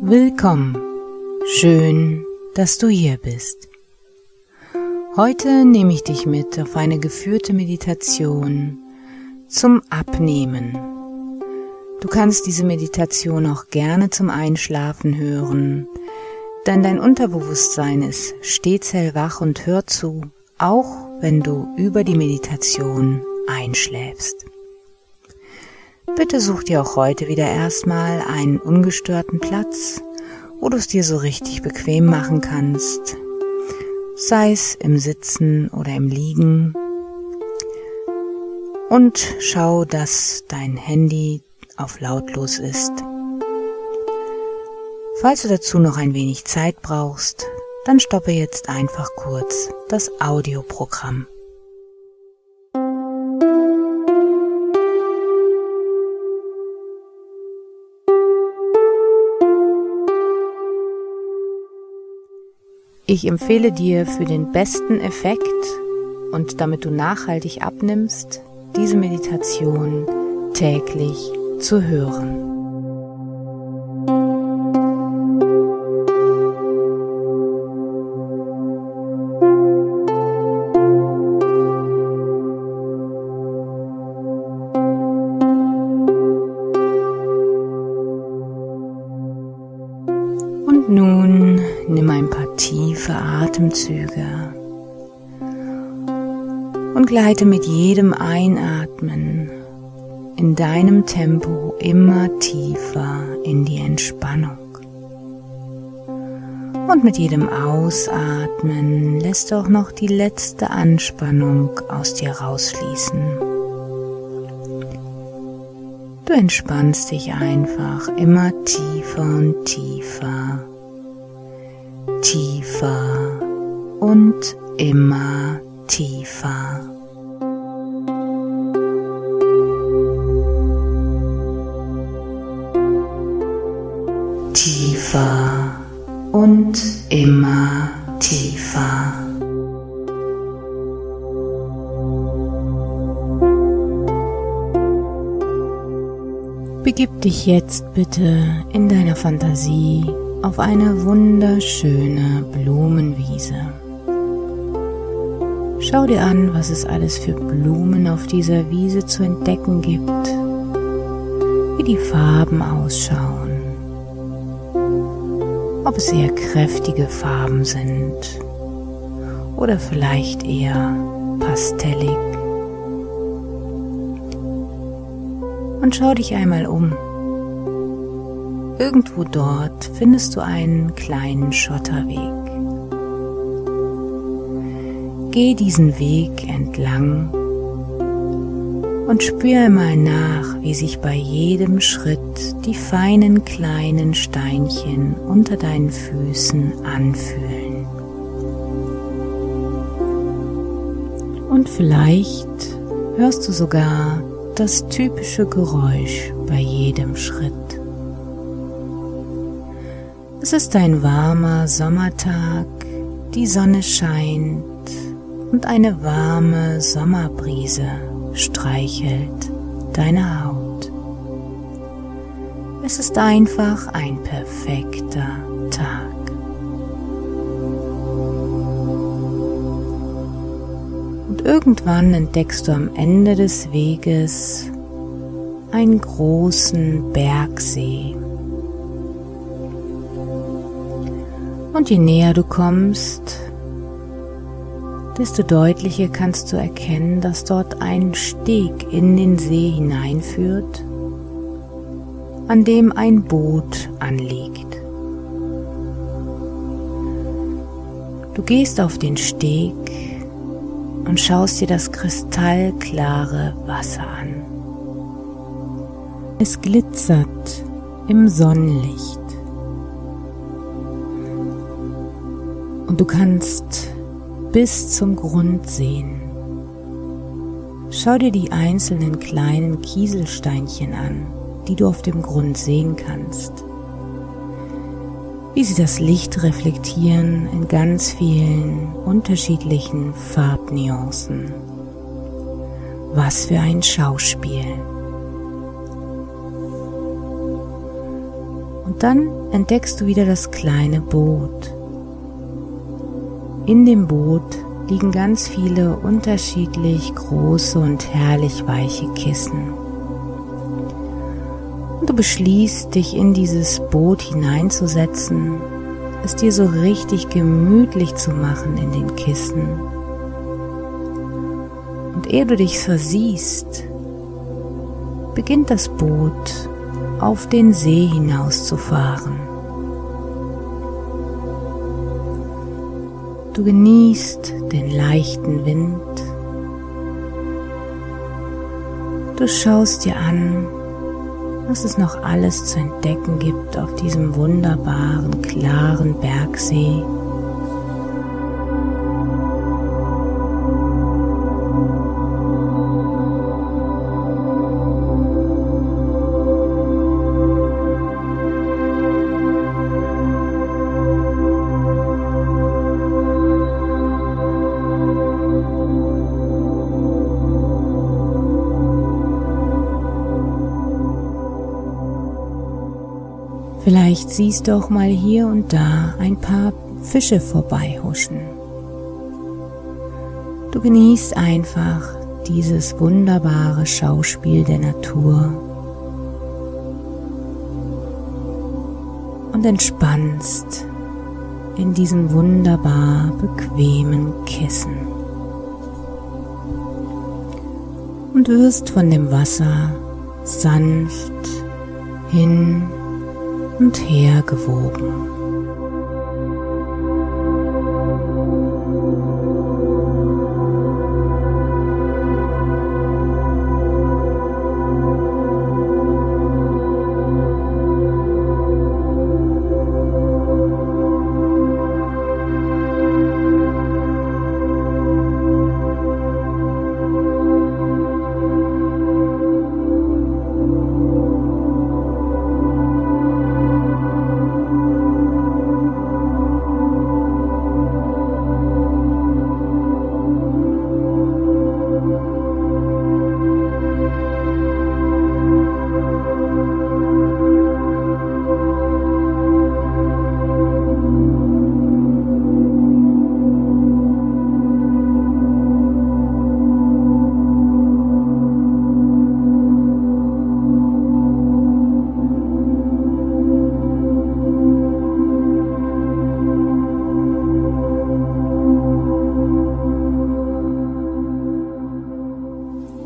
Willkommen. Schön, dass du hier bist. Heute nehme ich dich mit auf eine geführte Meditation zum Abnehmen. Du kannst diese Meditation auch gerne zum Einschlafen hören, denn dein Unterbewusstsein ist stets hellwach und hört zu, auch wenn du über die Meditation einschläfst. Bitte such dir auch heute wieder erstmal einen ungestörten Platz, wo du es dir so richtig bequem machen kannst, sei es im Sitzen oder im Liegen. Und schau, dass dein Handy auf lautlos ist. Falls du dazu noch ein wenig Zeit brauchst, dann stoppe jetzt einfach kurz das Audioprogramm. Ich empfehle dir für den besten Effekt und damit du nachhaltig abnimmst, diese Meditation täglich zu hören. Nimm ein paar tiefe Atemzüge und gleite mit jedem Einatmen in deinem Tempo immer tiefer in die Entspannung. Und mit jedem Ausatmen lässt du auch noch die letzte Anspannung aus dir rausfließen. Du entspannst dich einfach immer tiefer und tiefer tiefer und immer tiefer. Tiefer und immer tiefer. Begib dich jetzt bitte in deiner Fantasie auf eine wunderschöne Blumenwiese. Schau dir an, was es alles für Blumen auf dieser Wiese zu entdecken gibt, wie die Farben ausschauen, ob es eher kräftige Farben sind oder vielleicht eher pastellig. Und schau dich einmal um. Irgendwo dort findest du einen kleinen Schotterweg. Geh diesen Weg entlang und spür einmal nach, wie sich bei jedem Schritt die feinen kleinen Steinchen unter deinen Füßen anfühlen. Und vielleicht hörst du sogar das typische Geräusch bei jedem Schritt. Es ist ein warmer Sommertag, die Sonne scheint und eine warme Sommerbrise streichelt deine Haut. Es ist einfach ein perfekter Tag. Und irgendwann entdeckst du am Ende des Weges einen großen Bergsee. Und je näher du kommst, desto deutlicher kannst du erkennen, dass dort ein Steg in den See hineinführt, an dem ein Boot anliegt. Du gehst auf den Steg und schaust dir das kristallklare Wasser an. Es glitzert im Sonnenlicht. Und du kannst bis zum Grund sehen. Schau dir die einzelnen kleinen Kieselsteinchen an, die du auf dem Grund sehen kannst. Wie sie das Licht reflektieren in ganz vielen unterschiedlichen Farbnuancen. Was für ein Schauspiel. Und dann entdeckst du wieder das kleine Boot. In dem Boot liegen ganz viele unterschiedlich große und herrlich weiche Kissen. Und du beschließt, dich in dieses Boot hineinzusetzen, es dir so richtig gemütlich zu machen in den Kissen. Und ehe du dich versiehst, beginnt das Boot auf den See hinauszufahren. Du genießt den leichten Wind. Du schaust dir an, was es noch alles zu entdecken gibt auf diesem wunderbaren, klaren Bergsee. Siehst du auch mal hier und da ein paar Fische vorbeihuschen. Du genießt einfach dieses wunderbare Schauspiel der Natur und entspannst in diesem wunderbar bequemen Kissen und wirst von dem Wasser sanft hin und her gewogen.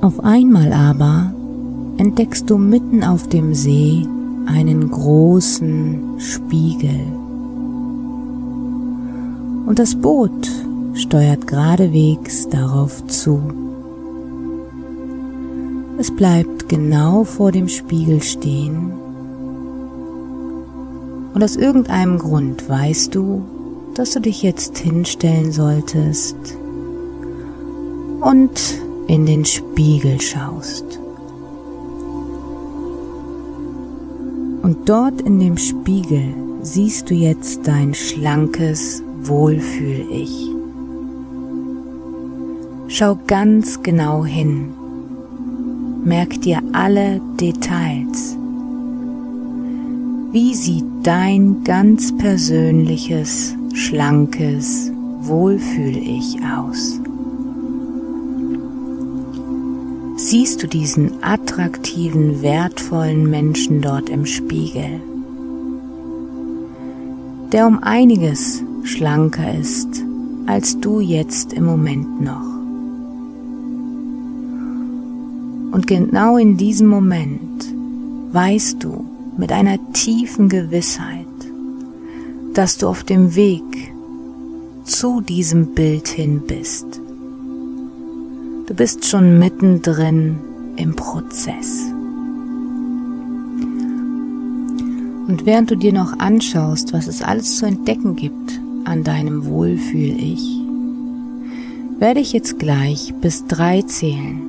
Auf einmal aber entdeckst du mitten auf dem See einen großen Spiegel. Und das Boot steuert geradewegs darauf zu. Es bleibt genau vor dem Spiegel stehen und aus irgendeinem Grund weißt du, dass du dich jetzt hinstellen solltest und in den Spiegel schaust. Und dort in dem Spiegel siehst du jetzt dein schlankes Wohlfühl-Ich. Schau ganz genau hin. Merk dir alle Details. Wie sieht dein ganz persönliches, schlankes Wohlfühl-Ich aus? Siehst du diesen attraktiven, wertvollen Menschen dort im Spiegel, der um einiges schlanker ist als du jetzt im Moment noch. Und genau in diesem Moment weißt du mit einer tiefen Gewissheit, dass du auf dem Weg zu diesem Bild hin bist. Du bist schon mittendrin im Prozess. Und während du dir noch anschaust, was es alles zu entdecken gibt an deinem Wohlfühl-Ich, werde ich jetzt gleich bis drei zählen.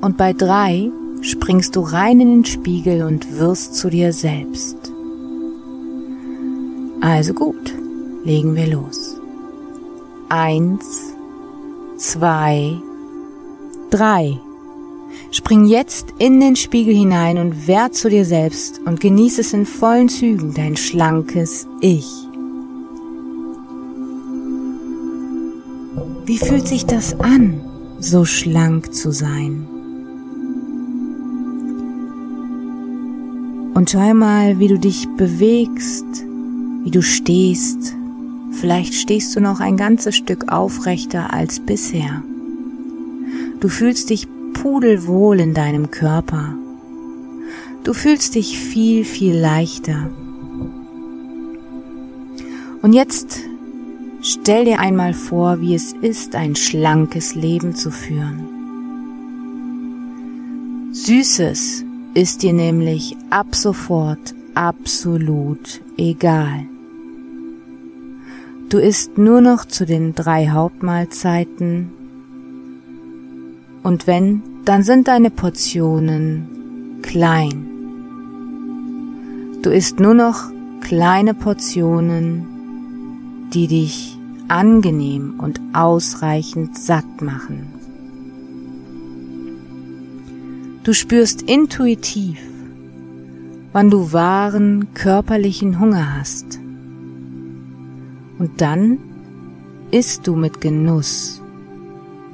Und bei drei springst du rein in den Spiegel und wirst zu dir selbst. Also gut, legen wir los. Eins, zwei, drei. Spring jetzt in den Spiegel hinein und wehr zu dir selbst und genieße es in vollen Zügen, dein schlankes Ich. Wie fühlt sich das an, so schlank zu sein? Und schau mal, wie du dich bewegst, wie du stehst. Vielleicht stehst du noch ein ganzes Stück aufrechter als bisher. Du fühlst dich pudelwohl in deinem Körper. Du fühlst dich viel, viel leichter. Und jetzt stell dir einmal vor, wie es ist, ein schlankes Leben zu führen. Süßes ist dir nämlich ab sofort absolut egal. Du isst nur noch zu den drei Hauptmahlzeiten und wenn, dann sind deine Portionen klein. Du isst nur noch kleine Portionen, die dich angenehm und ausreichend satt machen. Du spürst intuitiv, wann du wahren körperlichen Hunger hast. Und dann isst du mit Genuss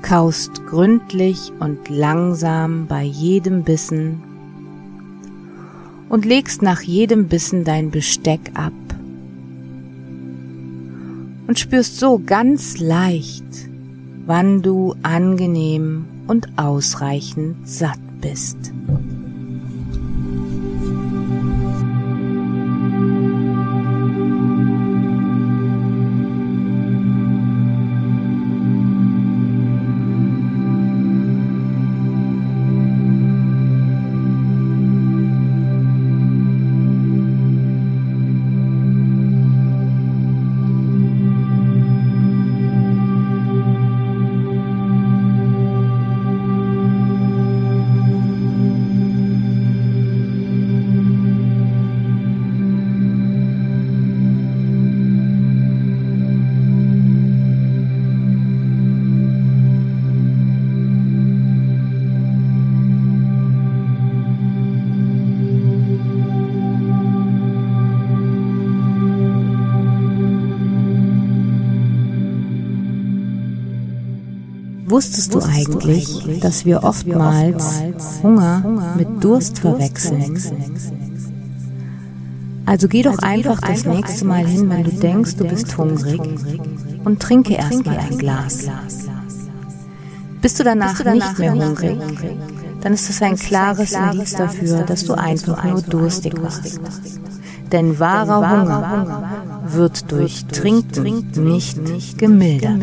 kaust gründlich und langsam bei jedem Bissen und legst nach jedem Bissen dein Besteck ab und spürst so ganz leicht, wann du angenehm und ausreichend satt bist. Wusstest du eigentlich, dass wir oftmals Hunger mit Durst verwechseln? Also geh doch einfach das nächste Mal hin, wenn du denkst, du bist hungrig und trinke erstmal ein Glas. Bist du danach nicht mehr hungrig, dann ist das ein klares Indiz dafür, dass du einfach nur durstig warst. Denn wahrer Hunger wird durch Trinken nicht gemildert.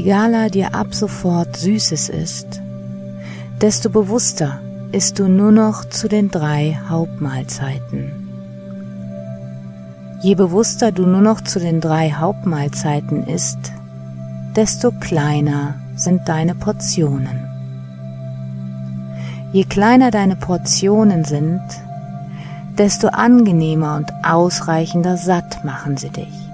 Egaler dir ab sofort Süßes ist, desto bewusster isst du nur noch zu den drei Hauptmahlzeiten. Je bewusster du nur noch zu den drei Hauptmahlzeiten isst, desto kleiner sind deine Portionen. Je kleiner deine Portionen sind, desto angenehmer und ausreichender satt machen sie dich.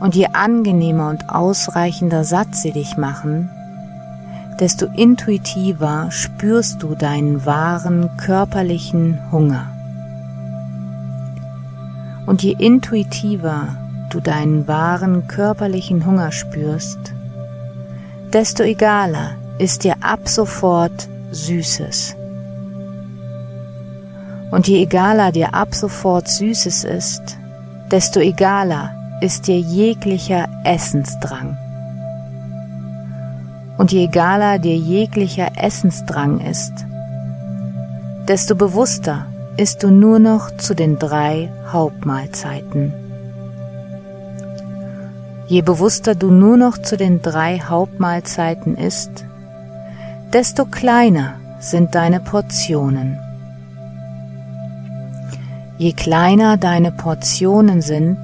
Und je angenehmer und ausreichender satt sie dich machen, desto intuitiver spürst du deinen wahren körperlichen Hunger. Und je intuitiver du deinen wahren körperlichen Hunger spürst, desto egaler ist dir ab sofort Süßes. Und je egaler dir ab sofort Süßes ist, desto egaler ist dir jeglicher Essensdrang. Und je egaler dir jeglicher Essensdrang ist, desto bewusster isst du nur noch zu den drei Hauptmahlzeiten. Je bewusster du nur noch zu den drei Hauptmahlzeiten isst, desto kleiner sind deine Portionen. Je kleiner deine Portionen sind,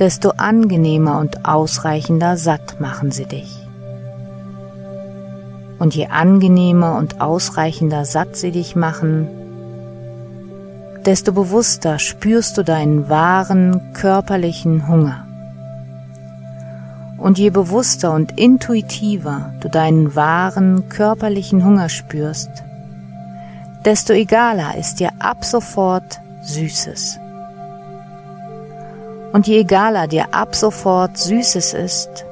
desto angenehmer und ausreichender satt machen sie dich. Und je angenehmer und ausreichender satt sie dich machen, desto bewusster spürst du deinen wahren körperlichen Hunger. Und je bewusster und intuitiver du deinen wahren körperlichen Hunger spürst, desto egaler ist dir ab sofort Süßes. Und je egaler dir ab sofort Süßes ist,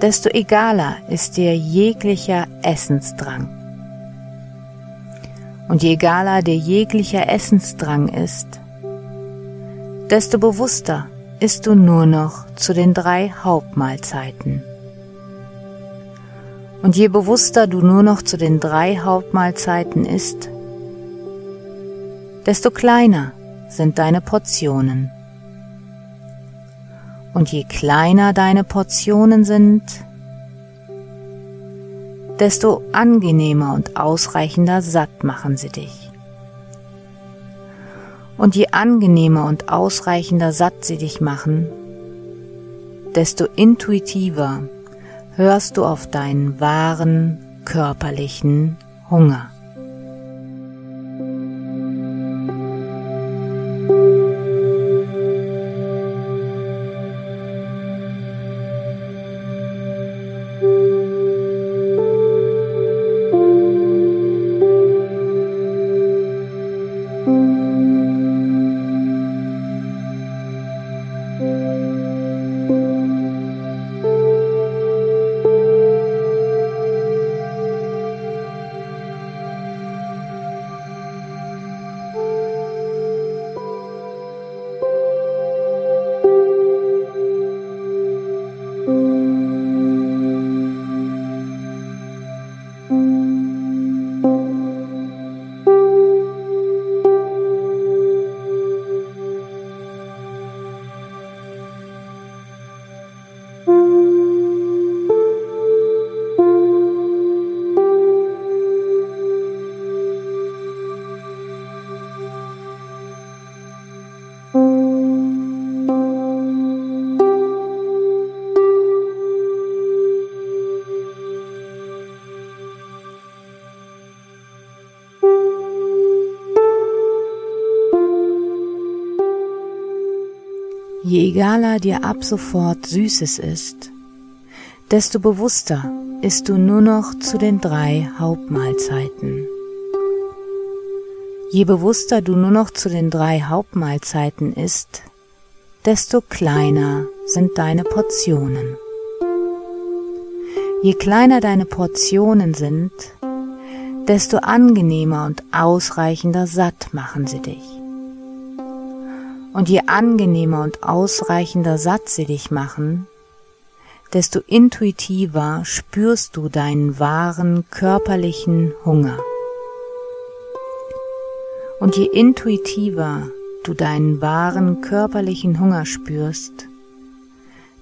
desto egaler ist dir jeglicher Essensdrang. Und je egaler dir jeglicher Essensdrang ist, desto bewusster isst du nur noch zu den drei Hauptmahlzeiten. Und je bewusster du nur noch zu den drei Hauptmahlzeiten isst, desto kleiner sind deine Portionen. Und je kleiner deine Portionen sind, desto angenehmer und ausreichender satt machen sie dich. Und je angenehmer und ausreichender satt sie dich machen, desto intuitiver hörst du auf deinen wahren körperlichen Hunger. Je egaler dir ab sofort Süßes ist, desto bewusster isst du nur noch zu den drei Hauptmahlzeiten. Je bewusster du nur noch zu den drei Hauptmahlzeiten isst, desto kleiner sind deine Portionen. Je kleiner deine Portionen sind, desto angenehmer und ausreichender satt machen sie dich. Und je angenehmer und ausreichender satt sie dich machen, desto intuitiver spürst du deinen wahren körperlichen Hunger. Und je intuitiver du deinen wahren körperlichen Hunger spürst,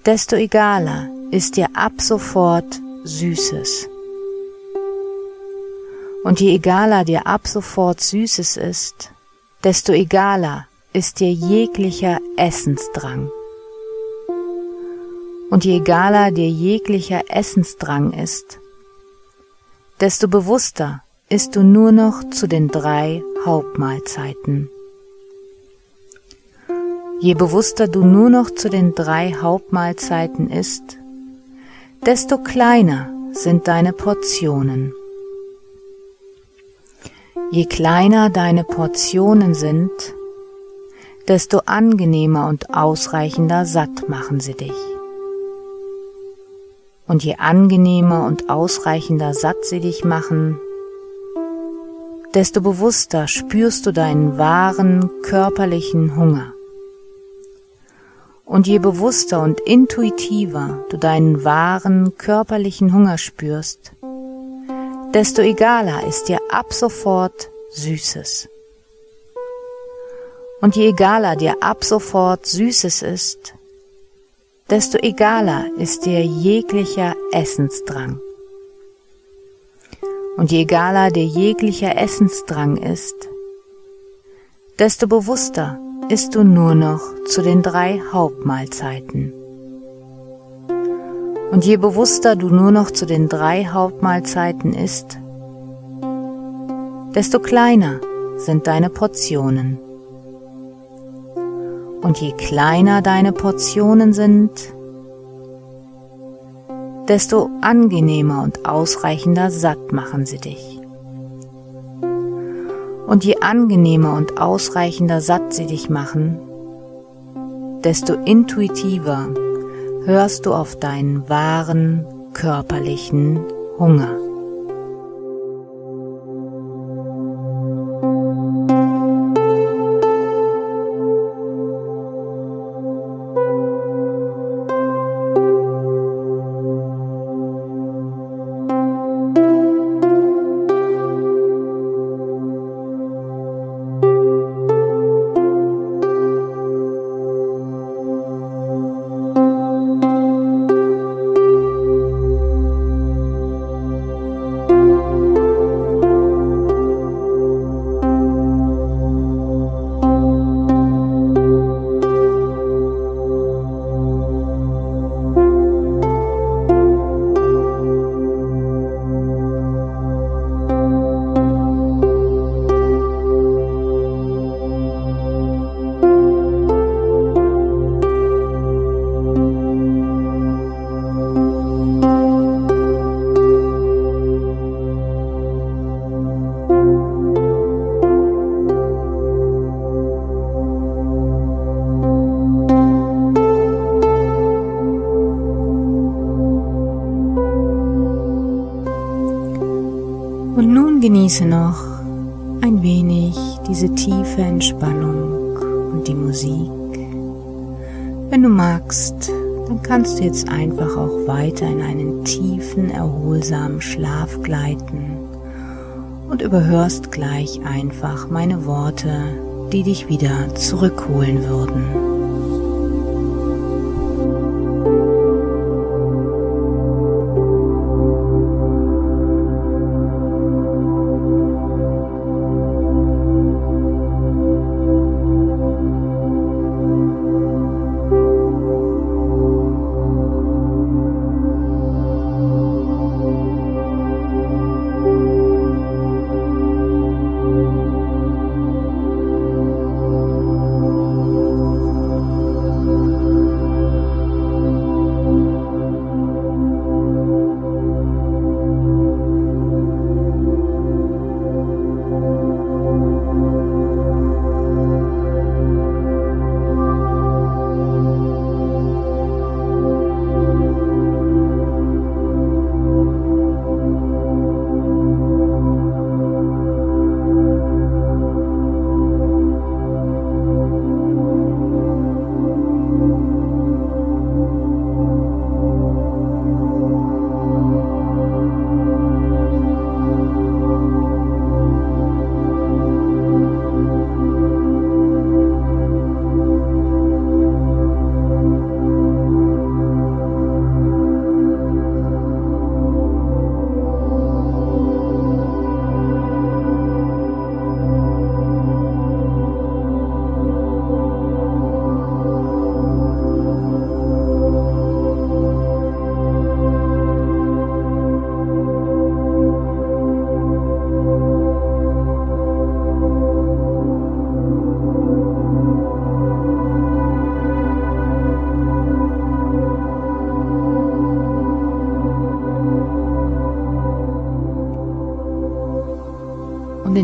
desto egaler ist dir ab sofort Süßes. Und je egaler dir ab sofort Süßes ist, desto egaler ist dir jeglicher Essensdrang. Und je egaler dir jeglicher Essensdrang ist, desto bewusster isst du nur noch zu den drei Hauptmahlzeiten. Je bewusster du nur noch zu den drei Hauptmahlzeiten isst, desto kleiner sind deine Portionen. Je kleiner deine Portionen sind, desto angenehmer und ausreichender satt machen sie dich. Und je angenehmer und ausreichender satt sie dich machen, desto bewusster spürst du deinen wahren körperlichen Hunger. Und je bewusster und intuitiver du deinen wahren körperlichen Hunger spürst, desto egaler ist dir ab sofort Süßes. Und je egaler dir ab sofort Süßes ist, desto egaler ist dir jeglicher Essensdrang. Und je egaler dir jeglicher Essensdrang ist, desto bewusster isst du nur noch zu den drei Hauptmahlzeiten. Und je bewusster du nur noch zu den drei Hauptmahlzeiten isst, desto kleiner sind deine Portionen. Und je kleiner deine Portionen sind, desto angenehmer und ausreichender satt machen sie dich. Und je angenehmer und ausreichender satt sie dich machen, desto intuitiver hörst du auf deinen wahren körperlichen Hunger. Die Musik. Wenn du magst, dann kannst du jetzt einfach auch weiter in einen tiefen, erholsamen Schlaf gleiten und überhörst gleich einfach meine Worte, die dich wieder zurückholen würden.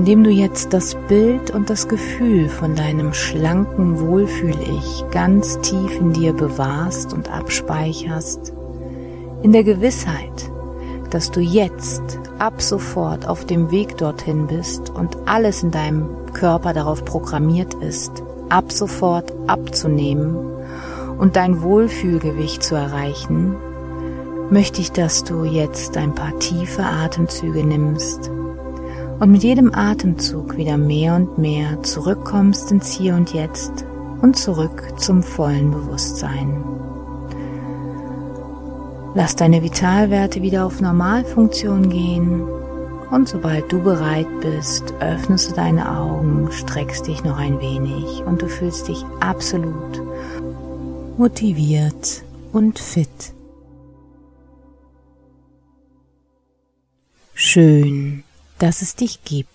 Indem du jetzt das Bild und das Gefühl von deinem schlanken Wohlfühl-Ich ganz tief in dir bewahrst und abspeicherst, in der Gewissheit, dass du jetzt ab sofort auf dem Weg dorthin bist und alles in deinem Körper darauf programmiert ist, ab sofort abzunehmen und dein Wohlfühlgewicht zu erreichen, möchte ich, dass du jetzt ein paar tiefe Atemzüge nimmst und mit jedem Atemzug wieder mehr und mehr zurückkommst ins Hier und Jetzt und zurück zum vollen Bewusstsein. Lass deine Vitalwerte wieder auf Normalfunktion gehen und sobald du bereit bist, öffnest du deine Augen, streckst dich noch ein wenig und du fühlst dich absolut motiviert und fit. Schön, dass es dich gibt.